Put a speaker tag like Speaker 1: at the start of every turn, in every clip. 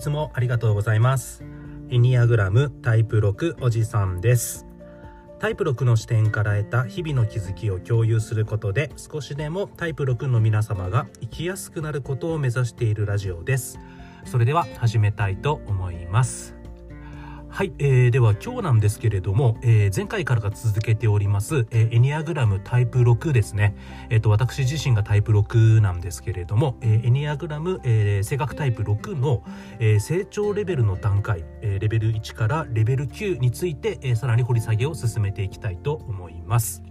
Speaker 1: いつもありがとうございます。エニアグラムタイプ6おじさんです。タイプ6の視点から得た日々の気づきを共有することで少しでもタイプ6の皆様が生きやすくなることを目指しているラジオです。それでは始めたいと思います。はい、えー、では今日なんですけれども、えー、前回からが続けております、えー、エニアグラムタイプ6ですね。え、ー、と、私自身がタイプ6なんですけれども、えー、エニアグラム、えー、性格タイプ6の、えー、成長レベルの段階、えー、レベル1からレベル9について、えー、さらに掘り下げを進めていきたいと思います。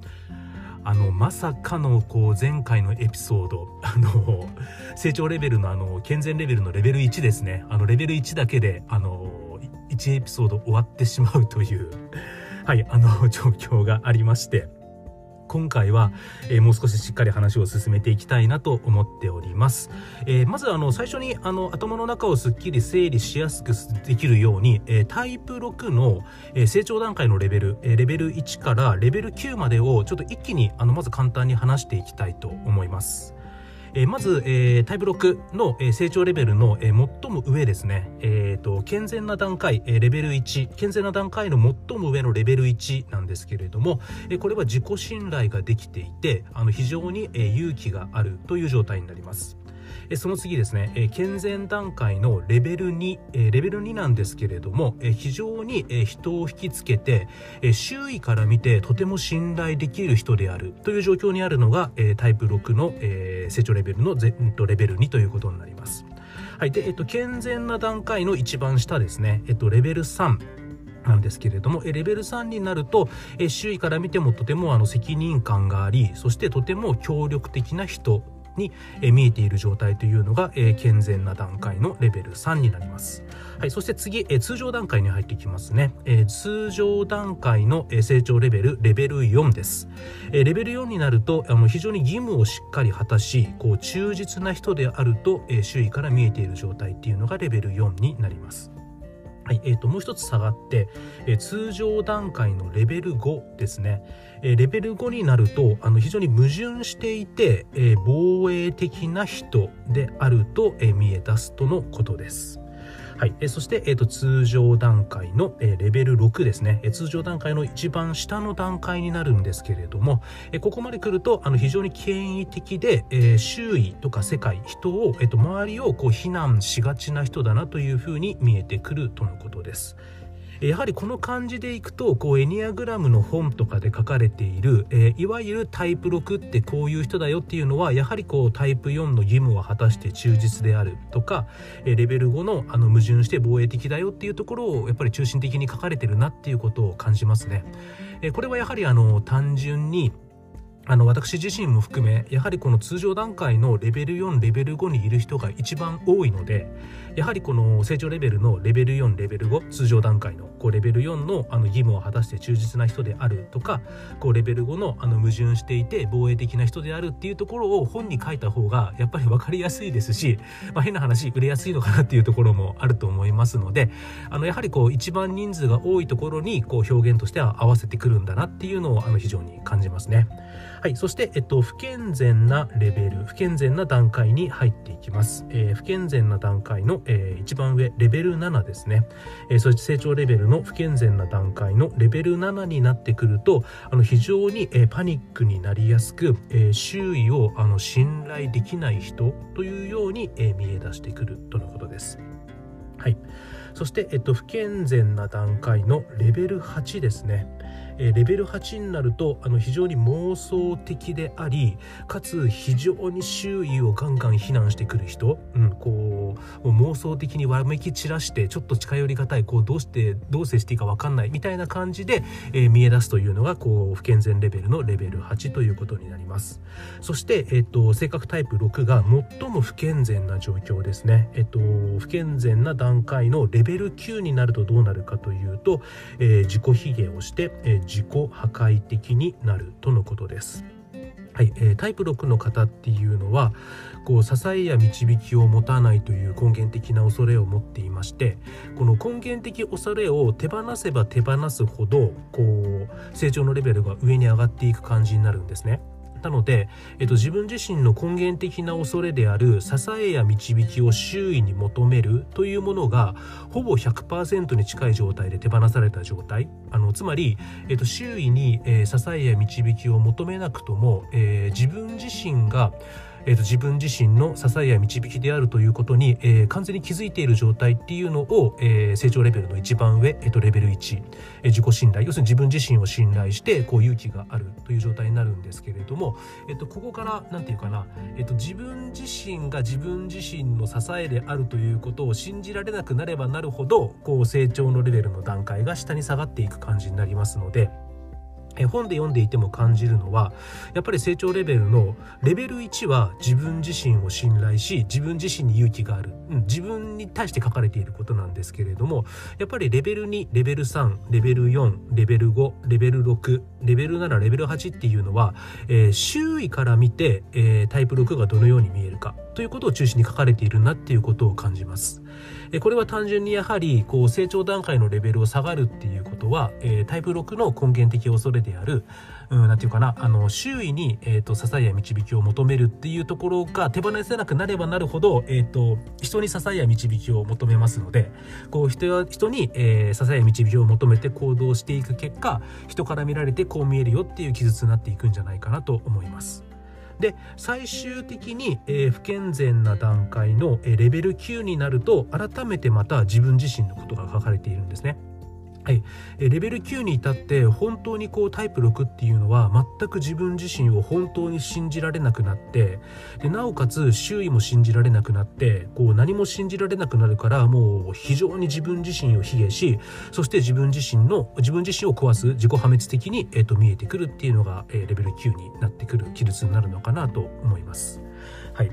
Speaker 1: あのまさかのこう前回のエピソード あの成長レベルのあの健全レベルのレベル1ですねあのレベル1だけであの1エピソード終わってしまうというはいあの 状況がありまして今回は、えー、もう少ししっかり話を進めていきたいなと思っております。えー、まずあの最初にあの頭の中をすっきり整理しやすくできるように、えー、タイプ6の、え成長段階のレベル、えレベル1からレベル9までをちょっと一気にあのまず簡単に話していきたいと思います。えー、まず、えー、タイプ6の、えー、成長レベルの、えー、最も上ですね、えーと、健全な段階、えー、レベル1健全な段階の最も上のレベル1なんですけれども、えー、これは自己信頼ができていてあの非常に、えー、勇気があるという状態になります。えその次ですね、え健全段階のレベル2、えレベル2なんですけれども、え非常に、え人を引きつけて、え周囲から見てとても信頼できる人であるという状況にあるのが、えタイプ6の、え成長レベルのレベル2ということになります。はい。で、えっと、健全な段階の一番下ですね、えっと、レベル3。なんですけれども、レベル3になると、周囲から見てもとてもあの責任感があり、そしてとても協力的な人に、え見えている状態というのが、え健全な段階のレベル3になります。はい、そして次、え通常段階に入っていきますね。え通常段階の、え成長レベル、レベル4です。えレベル4になると、あの非常に義務をしっかり果たし、こう忠実な人であると、え周囲から見えている状態っていうのがレベル4になります。はい、えーと、もう一つ下がって、えー、通常段階のレベル5ですね、えー、レベル5になるとあの非常に矛盾していて、えー、防衛的な人であると、え見え出すとのことです。はい。えそして、え、ー、と、通常段階の、えレベル6ですね、え通常段階の一番下の段階になるんですけれども、えここまで来ると、あの、非常に権威的で、え周囲とか世界、人を、えっ、と、周りをこう、非難しがちな人だなというふうに見えてくるとのことです。やはりこの感じでいくとこうエニアグラムの本とかで書かれている、えー、いわゆるタイプ6ってこういう人だよっていうのはやはりこうタイプ4の義務を果たして忠実であるとか、えー、レベル5のあの矛盾して防衛的だよっていうところをやっぱり中心的に書かれてるなっていうことを感じますね。えー、これはやはりあの単純にあの私自身も含めやはりこの通常段階のレベル4レベル5にいる人が一番多いのでやはりこの成長レベルのレベル4レベル5通常段階のこうレベル4のあの義務を果たして忠実な人であるとかこうレベル5のあの矛盾していて防衛的な人であるっていうところを本に書いた方がやっぱり分かりやすいですし、まあ、変な話売れやすいのかなっていうところもあると思いますのであのやはりこう一番人数が多いところにこう表現としては合わせてくるんだなっていうのをあの非常に感じますね。はい、そして、えっと、不健全なレベル、不健全な段階に入っていきます。えー、不健全な段階の、えー、一番上、レベル7ですね。えー、そして成長レベルの不健全な段階のレベル7になってくると、あの、非常に、え、パニックになりやすく、え、周囲を、あの、信頼できない人というように、え、見え出してくるとのことです。はい。そして、えっと、不健全な段階のレベル8ですね。えレベル8になるとあの非常に妄想的でありかつ非常に周囲をガンガン非難してくる人、うん、こう妄想的にわめき散らしてちょっと近寄りがたいこうどうしてどう接していいか分かんないみたいな感じで、えー、見え出すというのがこう不健全レベルのレベル8ということになります。そして、えっと、性格タイプ6が最も不健全な状況ですね、えっと、不健全な段階のレベル9になるとどうなるかというと、えー、自己卑下をして、えー自己破壊的になるとのことです。はい、えー、タイプ6の方っていうのはこう支えや導きを持たないという根源的な恐れを持っていましてこの根源的恐れを手放せば手放すほどこう成長のレベルが上に上がっていく感じになるんですね。なので、えっと、自分自身の根源的な恐れである支えや導きを周囲に求めるというものがほぼ100%に近い状態で手放された状態。あのつまり、えっと、周囲に、えー、支えや導きを求めなくとも、えー、自分自身がえーと、自分自身の支えや導きであるということに、えー、完全に気づいている状態っていうのを、えー、成長レベルの一番上、えーと、レベル1、えー、自己信頼要するに自分自身を信頼してこう勇気があるという状態になるんですけれども、えーと、ここから何て言うかな、えー、と自分自身が自分自身の支えであるということを信じられなくなればなるほどこう成長のレベルの段階が下に下がっていく感じになりますので。え本で読んでいても感じるのはやっぱり成長レベルのレベル1は自分自身を信頼し自分自身に勇気がある、うん、自分に対して書かれていることなんですけれどもやっぱりレベル2レベル3レベル4レベル5レベル6レベル7レベル8っていうのは、えー、周囲から見て、えー、タイプ6がどのように見えるかということを中心に書かれているなっていうことを感じます。これは単純にやはりこう成長段階のレベルを下がるっていうことは、えタイプ6の根源的恐れであるうん、なんていうかな、あの、周囲に、え、ー、と、支えや導きを求めるっていうところが手放せなくなればなるほど、えっ、ー、と、人に支えや導きを求めますので、こう、人や、人に、えー、支えや導きを求めて行動していく結果、人から見られてこう見えるよっていう記述になっていくんじゃないかなと思います。で最終的に、えー、不健全な段階の、えー、レベル9になると改めてまた自分自身のことが書かれているんですね。はい、レベル9に至って本当にこうタイプ6っていうのは全く自分自身を本当に信じられなくなってでなおかつ周囲も信じられなくなってこう何も信じられなくなるからもう非常に自分自身を卑下しそして自分自身の自分自身を壊す自己破滅的に、えー、と見えてくるっていうのが、え、レベル9になってくる記述になるのかなと思います。はい、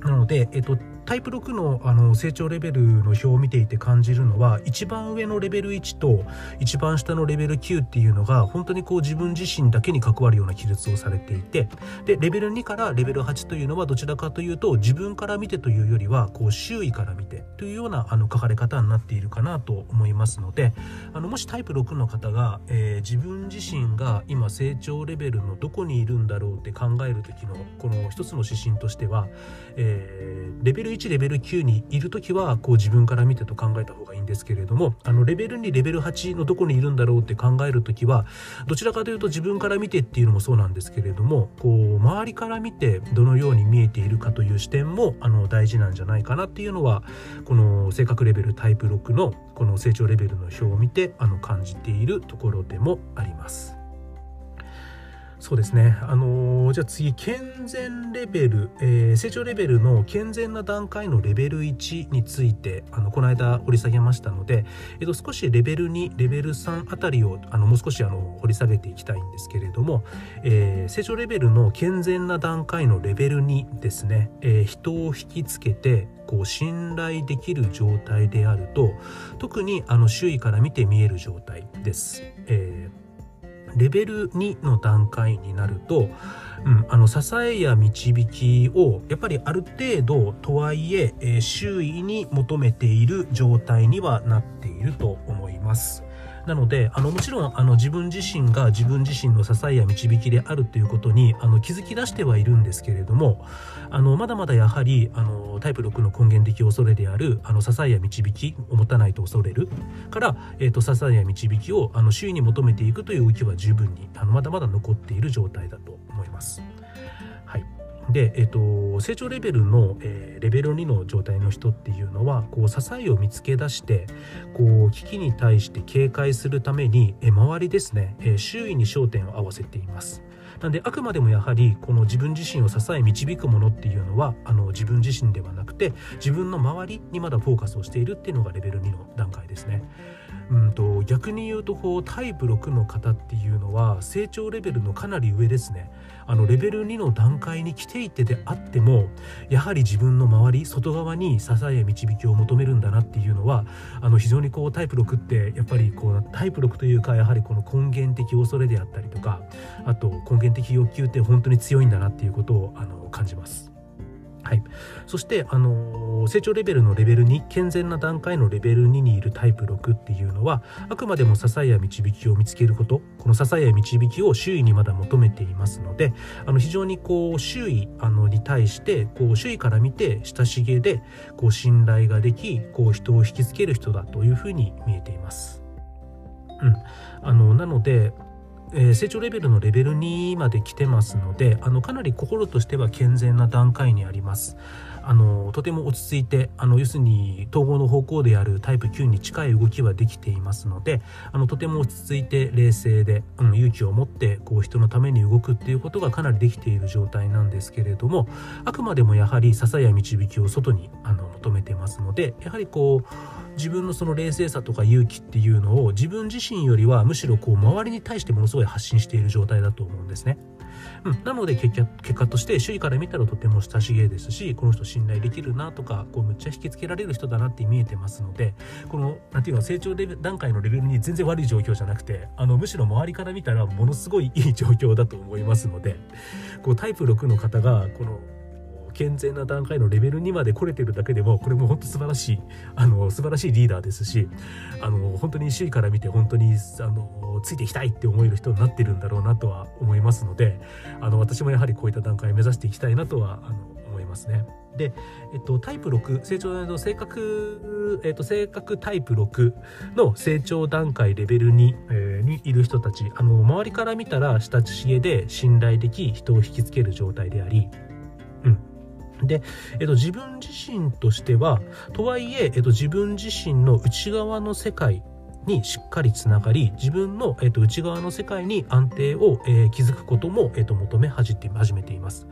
Speaker 1: なので、えっ、とタイプ6のあの成長レベルの表を見ていて感じるのは一番上のレベル1と一番下のレベル9っていうのが本当にこう自分自身だけに関わるような記述をされていてでレベル2からレベル8というのはどちらかというと自分から見てというよりはこう周囲から見てというようなあの書かれ方になっているかなと思いますのであのもしタイプ6の方が、えー、自分自身が今成長レベルのどこにいるんだろうって考える時のこの一つの指針としては、えー、レベル1レベル9にいる時はこう自分から見てと考えた方がいいんですけれどもあのレベル2レベル8のどこにいるんだろうって考える時はどちらかというと自分から見てっていうのもそうなんですけれどもこう周りから見てどのように見えているかという視点もあの大事なんじゃないかなっていうのはこの性格レベルタイプ6のこの成長レベルの表を見てあの感じているところでもあります。そうですね。あのー、じゃあ次、健全レベル、えー、成長レベルの健全な段階のレベル1について、あの、この間掘り下げましたので、えっ、と、少しレベル2、レベル3あたりを、あの、もう少しあの、掘り下げていきたいんですけれども、えー、成長レベルの健全な段階のレベル2ですね、えー、人を引きつけて、こう、信頼できる状態であると、特にあの、周囲から見て見える状態です。えーレベル2の段階になると、うん、あの支えや導きをやっぱりある程度とはいええー、周囲に求めている状態にはなっていると思います。なのであのもちろんあの自分自身が自分自身の支えや導きであるということにあの気づき出してはいるんですけれどもあのまだまだやはりあのタイプ6の根源的恐れであるあの支えや導きを持たないと恐れるから、えーと、支えや導きをあの周囲に求めていくという動きは十分にあのまだまだ残っている状態だと思います。で、えっと、成長レベルの、えー、レベル2の状態の人っていうのはこう支えを見つけ出してこう危機に対して警戒するために、え周りですね、えー、周囲に焦点を合わせています。なんであくまでもやはりこの自分自身を支え導くものっていうのはあの自分自身ではなくて自分の周りにまだフォーカスをしているっていうのがレベル2の段階ですね。うんと逆に言うとこうタイプ6の方っていうのは成長レベルのかなり上ですね。あのレベル2の段階に来ていてであってもやはり自分の周り外側に支えや導きを求めるんだなっていうのはあの非常にこうタイプ6ってやっぱりこうタイプ6というかやはりこの根源的恐れであったりとかあと根源的欲求って本当に強いんだなっていうことをあの感じます。はい、そしてあの成長レベルのレベル2健全な段階のレベル2にいるタイプ6っていうのはあくまでも支えや導きを見つけること。この支えや導きを周囲にまだ求めていますのであの非常にこう周囲あのに対してこう周囲から見て親しげでこう信頼ができこう人を引きつける人だというふうに見えています。うん、あのなのでえー、成長レベルのレベル2まで来てますのであのかなり心としては健全な段階にあります。あのとても落ち着いてあの要するに統合の方向であるタイプ9に近い動きはできていますのであのとても落ち着いて冷静で、うん、勇気を持ってこう人のために動くっていうことがかなりできている状態なんですけれどもあくまでもやはり支えや導きを外にあの求めてますのでやはりこう自分のその冷静さとか勇気っていうのを自分自身よりはむしろこう周りに対してものすごい発信している状態だと思うんですね。うん、なので結果として周囲から見たらとても親しげですしこの人信頼できるなとかこうむっちゃ引きつけられる人だなって見えてますのでこの何て言うの成長段階のレベルに全然悪い状況じゃなくてあのむしろ周りから見たらものすごいいい状況だと思いますのでこうタイプ6の方がこの健全な段階のレベル2まで来れてるだけでもこれも本当素晴らしいあの素晴らしいリーダーですしあの本当に周囲から見て本当にあのついていきたいって思える人になってるんだろうなとは思いますのであの私もやはりこういった段階を目指していきたいなとはあの思いますね。で、えっと、タイプ6成長の性格、えっと、性格タイプ6の成長段階レベル2、えー、にいる人たちあの周りから見たら親しげで信頼でき人を引きつける状態でありで、えっと、自分自身としてはとはいえ、えっと、自分自身の内側の世界にしっかりつながり自分の、えっと、内側の世界に安定を、えー、築くことも、えっと、求め始めています。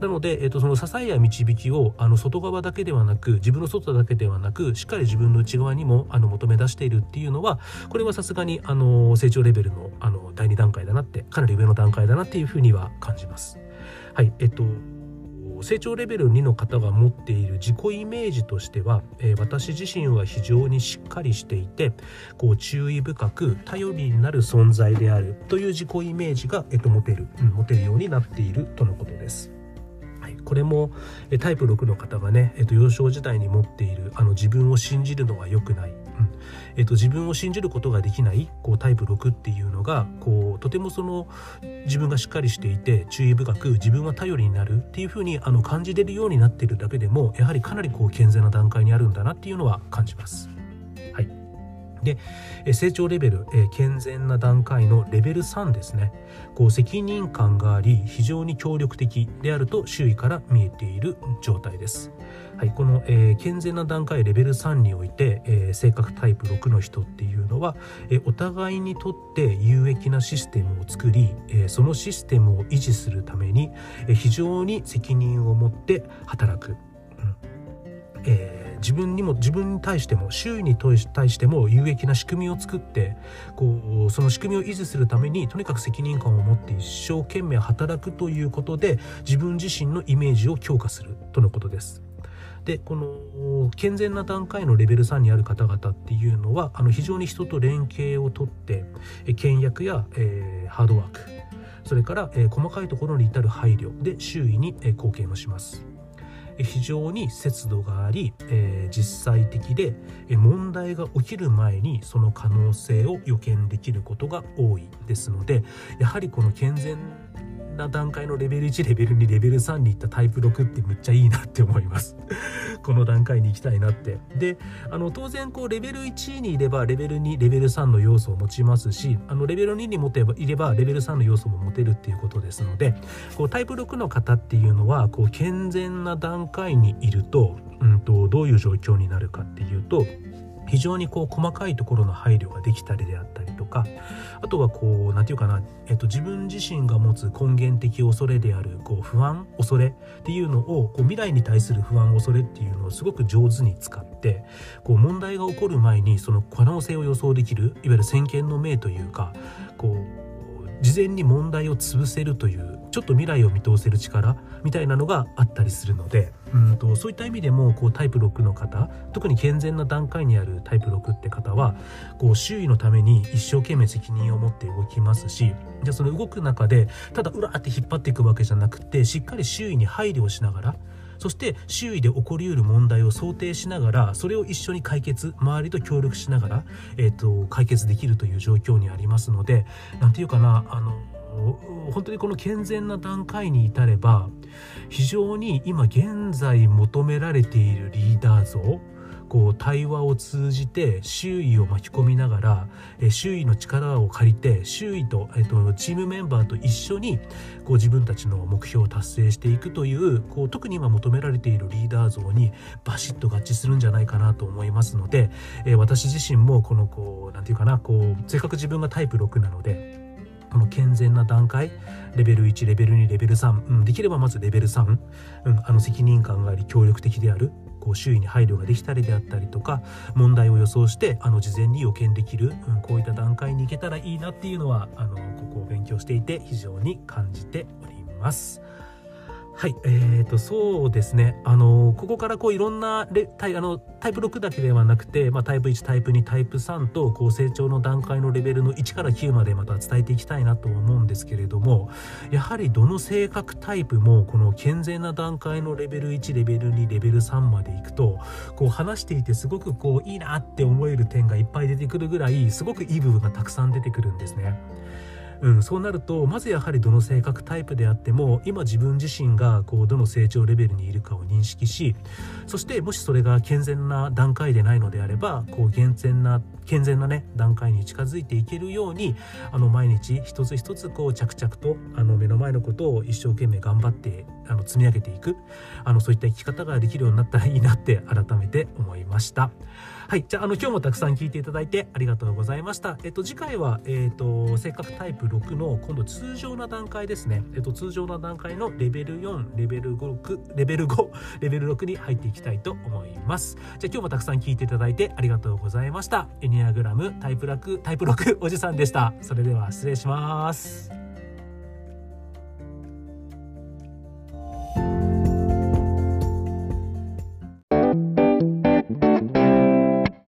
Speaker 1: なので、えっと、その支えや導きをあの外側だけではなく自分の外だけではなくしっかり自分の内側にもあの求め出しているっていうのはこれはさすがにあの成長レベルのあの第2段階だなってかなり上の段階だなっていうふうには感じます。はいえっと成長レベル2の方が持っている自己イメージとしては、えー、私自身は非常にしっかりしていてこう注意深く頼りになる存在であるという自己イメージが、えー、と持てる、うん、持てるようになっているとのことです。これもタイプ6の方がね、えっと、幼少時代に持っているあの自分を信じるのは良くない、うん。えっと、自分を信じることができないこうタイプ6っていうのがこうとてもその自分がしっかりしていて注意深く自分は頼りになるっていうふうにあの感じれるようになっているだけでもやはりかなりこう健全な段階にあるんだなっていうのは感じます。で成長レベル、健全な段階のレベル3ですね。こう責任感があり非常に協力的であると周囲から見えている状態です、はい、この、え、健全な段階レベル3において、え、性格タイプ6の人っていうのは、え、お互いにとって有益なシステムを作り、えそのシステムを維持するために、え非常に責任を持って働く、うん。えー自分にも自分に対しても周囲に対しても有益な仕組みを作ってこうその仕組みを維持するためにとにかく責任感を持って一生懸命働くということで自分自身のイメージを強化するとのことです。でこの健全な段階のレベル3にある方々っていうのはあの非常に人と連携をとって倹約や、えー、ハードワークそれから、えー、細かいところに至る配慮で周囲に、えー、貢献をします。非常に節度があり、えー、実際的で問題が起きる前にその可能性を予見できることが多いですのでやはりこの健全な段階のレベル1レベル2レベル3に行ったタイプ6ってむっちゃいいなって思います。この段階に行きたいなって。であの当然こうレベル1にいればレベル2レベル3の要素を持ちますしあのレベル2に持てばいればレベル3の要素も持てるっていうことですのでこうタイプ6の方っていうのはこう健全な段階にいると,、うんとどういう状況になるかっていうと非常にこう細かいところの配慮ができたりであったりとかあとはこう何て言うかな、えっと、自分自身が持つ根源的恐れであるこう不安恐れっていうのをこう未来に対する不安恐れっていうのをすごく上手に使ってこう問題が起こる前にその可能性を予想できるいわゆる先見の明というかこう事前に問題を潰せるというちょっと未来を見通せる力みたいなのがあったりするのでうんとそういった意味でもこうタイプ6の方特に健全な段階にあるタイプ6って方はこう周囲のために一生懸命責任を持って動きますしじゃあその動く中でただうらって引っ張っていくわけじゃなくてしっかり周囲に配慮をしながらそして周囲で起こりうる問題を想定しながらそれを一緒に解決周りと協力しながら、えーと、解決できるという状況にありますので何て言うかなあの本当にこの健全な段階に至れば非常に今現在求められているリーダー像こう対話を通じて周囲を巻き込みながら、周囲の力を借りて周囲と,、えーと、チームメンバーと一緒にこう自分たちの目標を達成していくというこう特に今求められているリーダー像にバシッと合致するんじゃないかなと思いますので、え、私自身もこのこう何て言うかなこうせっかく自分がタイプ6なので。この健全な段階レベル1レベル2レベル3、うん、できればまずレベル3、うん、あの責任感があり協力的であるこう周囲に配慮ができたりであったりとか問題を予想してあの事前に予見できる、うん、こういった段階に行けたらいいなっていうのはあのここを勉強していて非常に感じております。はい、えーと、そうですね、あのここからこういろんなレタイあのタイプ6だけではなくて、まあ、タイプ1、タイプ2、タイプ3とこう成長の段階のレベルの1から9までまた伝えていきたいなと思うんですけれども、やはりどの性格タイプもこの健全な段階のレベル1、レベル2、レベル3までいくと、こう話していてすごくこういいなって思える点がいっぱい出てくるぐらい、すごくいい部分がたくさん出てくるんですね。うん、そうなるとまずやはりどの性格タイプであっても今自分自身がこうどの成長レベルにいるかを認識しそしてもしそれが健全な段階でないのであればこう健全な健全なね段階に近づいていけるようにあの毎日一つ一つこう着々とあの目の前のことを一生懸命頑張ってあの積み上げていくあのそういった生き方ができるようになったらいいなって改めて思いました。はい。じゃあ、あの、今日もたくさん聞いていただいてありがとうございました。えっと、次回は、えっと、性格タイプ6の今度通常な段階ですね。えっと、通常な段階のレベル4、レベル5、レベル5、レベル6に入っていきたいと思います。じゃあ、今日もたくさん聞いていただいてありがとうございました。エニアグラムタイプ6、タイプ6おじさんでした。それでは失礼します。